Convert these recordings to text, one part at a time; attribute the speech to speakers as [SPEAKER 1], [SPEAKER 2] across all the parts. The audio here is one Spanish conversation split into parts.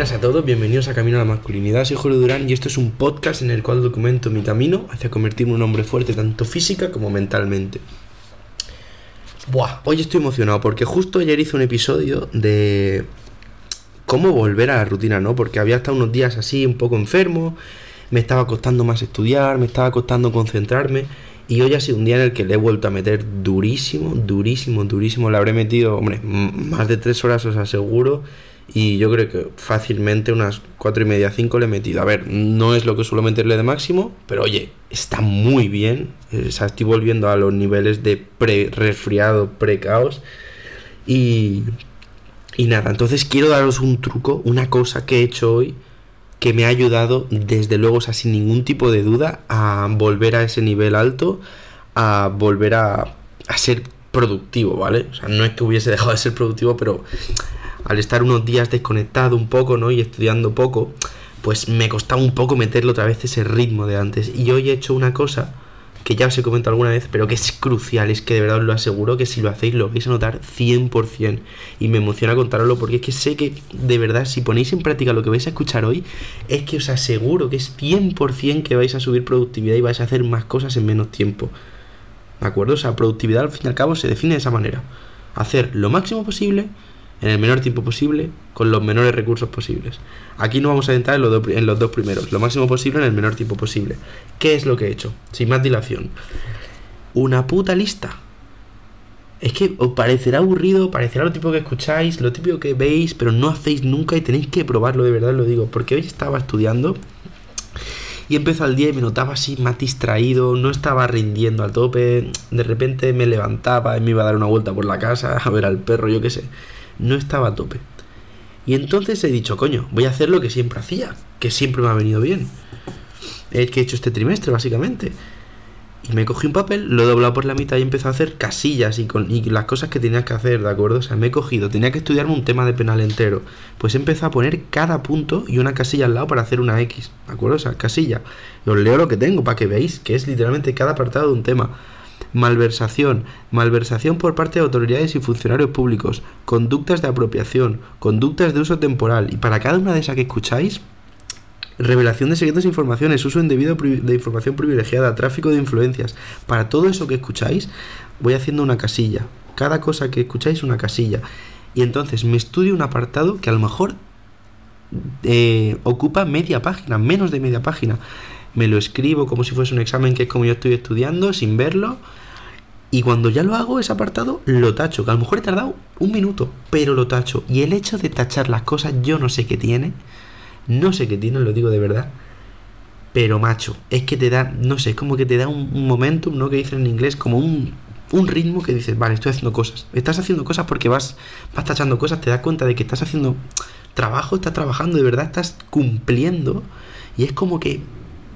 [SPEAKER 1] buenas a todos, bienvenidos a Camino a la Masculinidad. Soy Julio Durán y esto es un podcast en el cual documento mi camino hacia convertirme en un hombre fuerte tanto física como mentalmente. Buah, hoy estoy emocionado porque justo ayer hice un episodio de cómo volver a la rutina, ¿no? Porque había estado unos días así un poco enfermo, me estaba costando más estudiar, me estaba costando concentrarme y hoy ha sido un día en el que le he vuelto a meter durísimo, durísimo, durísimo. Le habré metido, hombre, más de tres horas os aseguro y yo creo que fácilmente unas cuatro y media, cinco le he metido. A ver, no es lo que suelo meterle de máximo, pero oye, está muy bien. O sea, estoy volviendo a los niveles de pre-resfriado, pre-caos. Y, y nada, entonces quiero daros un truco, una cosa que he hecho hoy que me ha ayudado, desde luego, o sea, sin ningún tipo de duda, a volver a ese nivel alto, a volver a, a ser productivo, ¿vale? O sea, no es que hubiese dejado de ser productivo, pero al estar unos días desconectado un poco, ¿no? Y estudiando poco, pues me costaba un poco meterle otra vez ese ritmo de antes. Y hoy he hecho una cosa que ya os he comentado alguna vez, pero que es crucial, es que de verdad os lo aseguro que si lo hacéis lo vais a notar 100%. Y me emociona contaroslo porque es que sé que de verdad si ponéis en práctica lo que vais a escuchar hoy, es que os aseguro que es 100% que vais a subir productividad y vais a hacer más cosas en menos tiempo. ¿De acuerdo? O sea, productividad al fin y al cabo se define de esa manera. Hacer lo máximo posible en el menor tiempo posible, con los menores recursos posibles. Aquí no vamos a entrar en los, en los dos primeros, lo máximo posible en el menor tiempo posible. ¿Qué es lo que he hecho? Sin más dilación. Una puta lista. Es que os parecerá aburrido, parecerá lo típico que escucháis, lo típico que veis, pero no hacéis nunca y tenéis que probarlo, de verdad lo digo. Porque hoy estaba estudiando y empezó el día y me notaba así más distraído, no estaba rindiendo al tope. De repente me levantaba y me iba a dar una vuelta por la casa a ver al perro, yo qué sé no estaba a tope. Y entonces he dicho, coño, voy a hacer lo que siempre hacía, que siempre me ha venido bien. El que he hecho este trimestre, básicamente. Y me cogí un papel, lo he doblado por la mitad y empecé a hacer casillas y, con, y las cosas que tenía que hacer, ¿de acuerdo? O sea, me he cogido, tenía que estudiarme un tema de penal entero. Pues he empezado a poner cada punto y una casilla al lado para hacer una X, ¿de acuerdo? O sea, casilla. Y os leo lo que tengo para que veáis que es literalmente cada apartado de un tema malversación, malversación por parte de autoridades y funcionarios públicos, conductas de apropiación, conductas de uso temporal, y para cada una de esas que escucháis, revelación de secretos e informaciones, uso indebido de información privilegiada, tráfico de influencias, para todo eso que escucháis, voy haciendo una casilla, cada cosa que escucháis una casilla, y entonces me estudio un apartado que a lo mejor eh, ocupa media página, menos de media página. Me lo escribo como si fuese un examen que es como yo estoy estudiando, sin verlo, y cuando ya lo hago, ese apartado, lo tacho. Que a lo mejor he tardado un minuto, pero lo tacho. Y el hecho de tachar las cosas, yo no sé qué tiene. No sé qué tiene, lo digo de verdad. Pero macho, es que te da, no sé, es como que te da un, momentum, ¿no? Que dicen en inglés, como un, un ritmo que dices, vale, estoy haciendo cosas. Estás haciendo cosas porque vas, vas tachando cosas, te das cuenta de que estás haciendo trabajo, estás trabajando, de verdad estás cumpliendo. Y es como que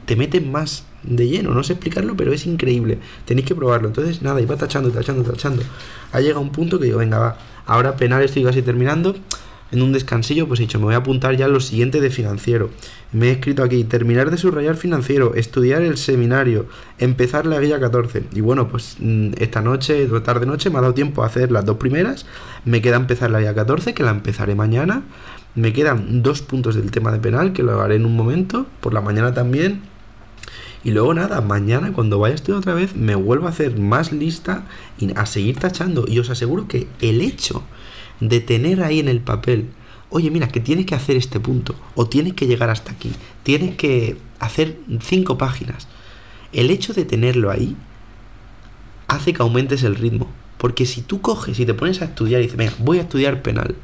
[SPEAKER 1] te meten más de lleno, no sé explicarlo, pero es increíble. Tenéis que probarlo. Entonces, nada, iba tachando, tachando, tachando. Ha llegado un punto que digo, venga, va. Ahora penal estoy casi terminando. En un descansillo, pues he dicho, me voy a apuntar ya a lo siguiente de financiero. Me he escrito aquí, terminar de subrayar financiero, estudiar el seminario, empezar la guía 14. Y bueno, pues mm, esta noche, tarde noche, me ha dado tiempo a hacer las dos primeras. Me queda empezar la guía 14, que la empezaré mañana. Me quedan dos puntos del tema de penal, que lo haré en un momento, por la mañana también y luego nada, mañana cuando vaya a estudiar otra vez me vuelvo a hacer más lista y a seguir tachando. Y os aseguro que el hecho de tener ahí en el papel, oye mira, que tienes que hacer este punto, o tienes que llegar hasta aquí, tienes que hacer cinco páginas. El hecho de tenerlo ahí hace que aumentes el ritmo. Porque si tú coges y te pones a estudiar y dices, venga, voy a estudiar penal,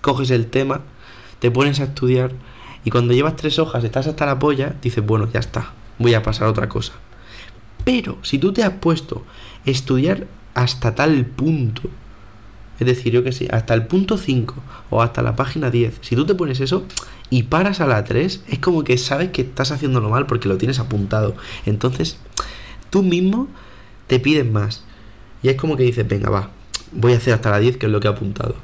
[SPEAKER 1] coges el tema, te pones a estudiar y cuando llevas tres hojas, estás hasta la polla, dices, bueno, ya está, voy a pasar a otra cosa. Pero si tú te has puesto a estudiar hasta tal punto, es decir, yo que sé, hasta el punto 5 o hasta la página 10, si tú te pones eso y paras a la 3, es como que sabes que estás haciéndolo mal porque lo tienes apuntado. Entonces, tú mismo te pides más. Y es como que dices, venga, va, voy a hacer hasta la 10, que es lo que he apuntado.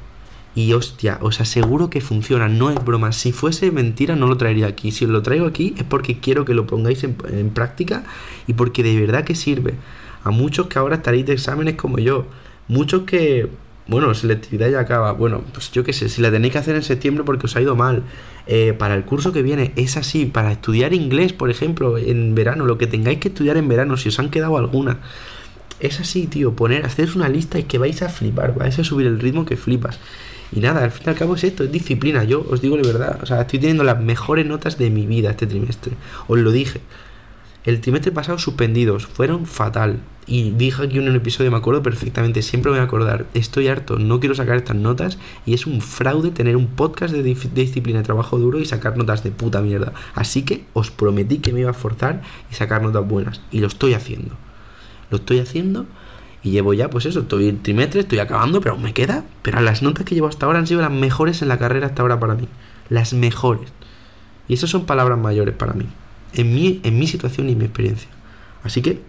[SPEAKER 1] Y hostia, os aseguro que funciona, no es broma. Si fuese mentira, no lo traería aquí. Si os lo traigo aquí es porque quiero que lo pongáis en, práctica y porque de verdad que sirve. A muchos que ahora estaréis de exámenes como yo, muchos que bueno, selectividad ya acaba. Bueno, pues yo qué sé, si la tenéis que hacer en septiembre porque os ha ido mal. Eh, para el curso que viene es así. Para estudiar inglés, por ejemplo, en verano, lo que tengáis que estudiar en verano, si os han quedado alguna. Es así, tío. Poner, haceros una lista y que vais a flipar. Vais a subir el ritmo que flipas. Y nada, al fin y al cabo es esto, es disciplina. Yo os digo la verdad. O sea, estoy teniendo las mejores notas de mi vida este trimestre. Os lo dije. El trimestre pasado suspendidos, fueron fatal. Y dije aquí en un episodio, me acuerdo perfectamente, siempre me voy a acordar, estoy harto, no quiero sacar estas notas y es un fraude tener un podcast de, disciplina de trabajo duro y sacar notas de puta mierda. Así que os prometí que me iba a forzar y sacar notas buenas. Y lo estoy haciendo. Lo estoy haciendo y llevo ya, pues eso, estoy en trimestre, estoy acabando, pero aún me queda. Pero las notas que llevo hasta ahora han sido las mejores en la carrera hasta ahora para mí. Las mejores. Y esas son palabras mayores para mí. En mi, en mi situación y mi experiencia. Así que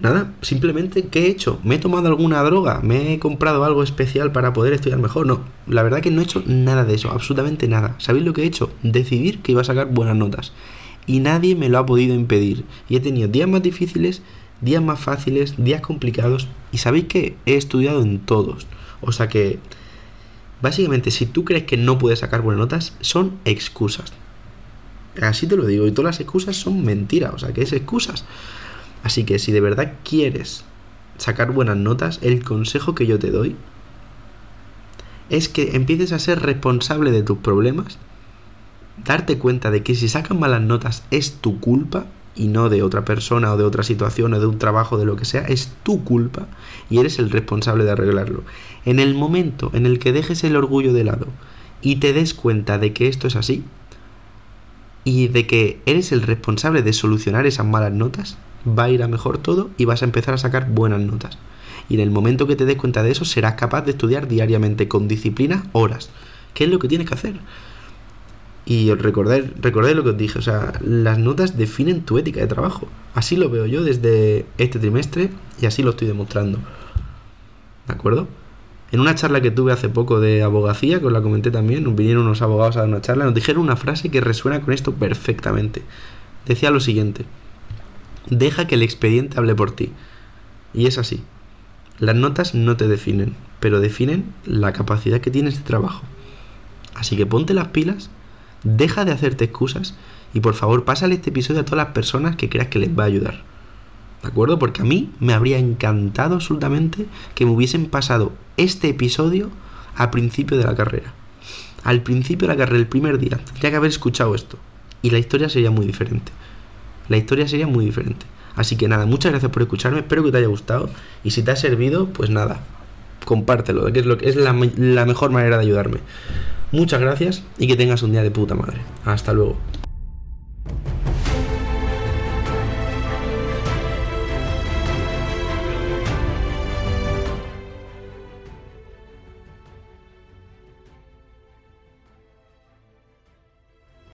[SPEAKER 1] Nada, simplemente, ¿qué he hecho? ¿Me he tomado alguna droga? ¿Me he comprado algo especial para poder estudiar mejor? No, la verdad que no he hecho nada de eso, absolutamente nada. ¿Sabéis lo que he hecho? Decidir que iba a sacar buenas notas. Y nadie me lo ha podido impedir. Y he tenido días más difíciles, días más fáciles, días complicados. Y sabéis que he estudiado en todos. O sea que, básicamente, si tú crees que no puedes sacar buenas notas, son excusas. Así te lo digo. Y todas las excusas son mentiras. O sea que es excusas. Así que si de verdad quieres sacar buenas notas, el consejo que yo te doy es que empieces a ser responsable de tus problemas, darte cuenta de que si sacas malas notas es tu culpa y no de otra persona o de otra situación o de un trabajo, de lo que sea, es tu culpa y eres el responsable de arreglarlo. En el momento en el que dejes el orgullo de lado y te des cuenta de que esto es así y de que eres el responsable de solucionar esas malas notas, va a ir a mejor todo y vas a empezar a sacar buenas notas. Y en el momento que te des cuenta de eso, serás capaz de estudiar diariamente con disciplina horas. ¿Qué es lo que tienes que hacer? Y recordé, recordé lo que os dije, o sea, las notas definen tu ética de trabajo. Así lo veo yo desde este trimestre y así lo estoy demostrando. ¿De acuerdo? En una charla que tuve hace poco de abogacía, que os la comenté también, vinieron unos abogados a dar una charla, nos dijeron una frase que resuena con esto perfectamente. Decía lo siguiente, Deja que el expediente hable por ti. Y es así. Las notas no te definen, pero definen la capacidad que tienes de trabajo. Así que ponte las pilas, deja de hacerte excusas y por favor pásale este episodio a todas las personas que creas que les va a ayudar. ¿De acuerdo? Porque a mí me habría encantado absolutamente que me hubiesen pasado este episodio al principio de la carrera. Al principio de la carrera, el primer día, tendría que haber escuchado esto. Y la historia sería muy diferente la historia sería muy diferente. Así que nada, muchas gracias por escucharme, espero que te haya gustado y si te ha servido, pues nada, compártelo, que es, lo, que es la mejor manera de ayudarme. Muchas gracias y que tengas un día de puta madre. Hasta luego.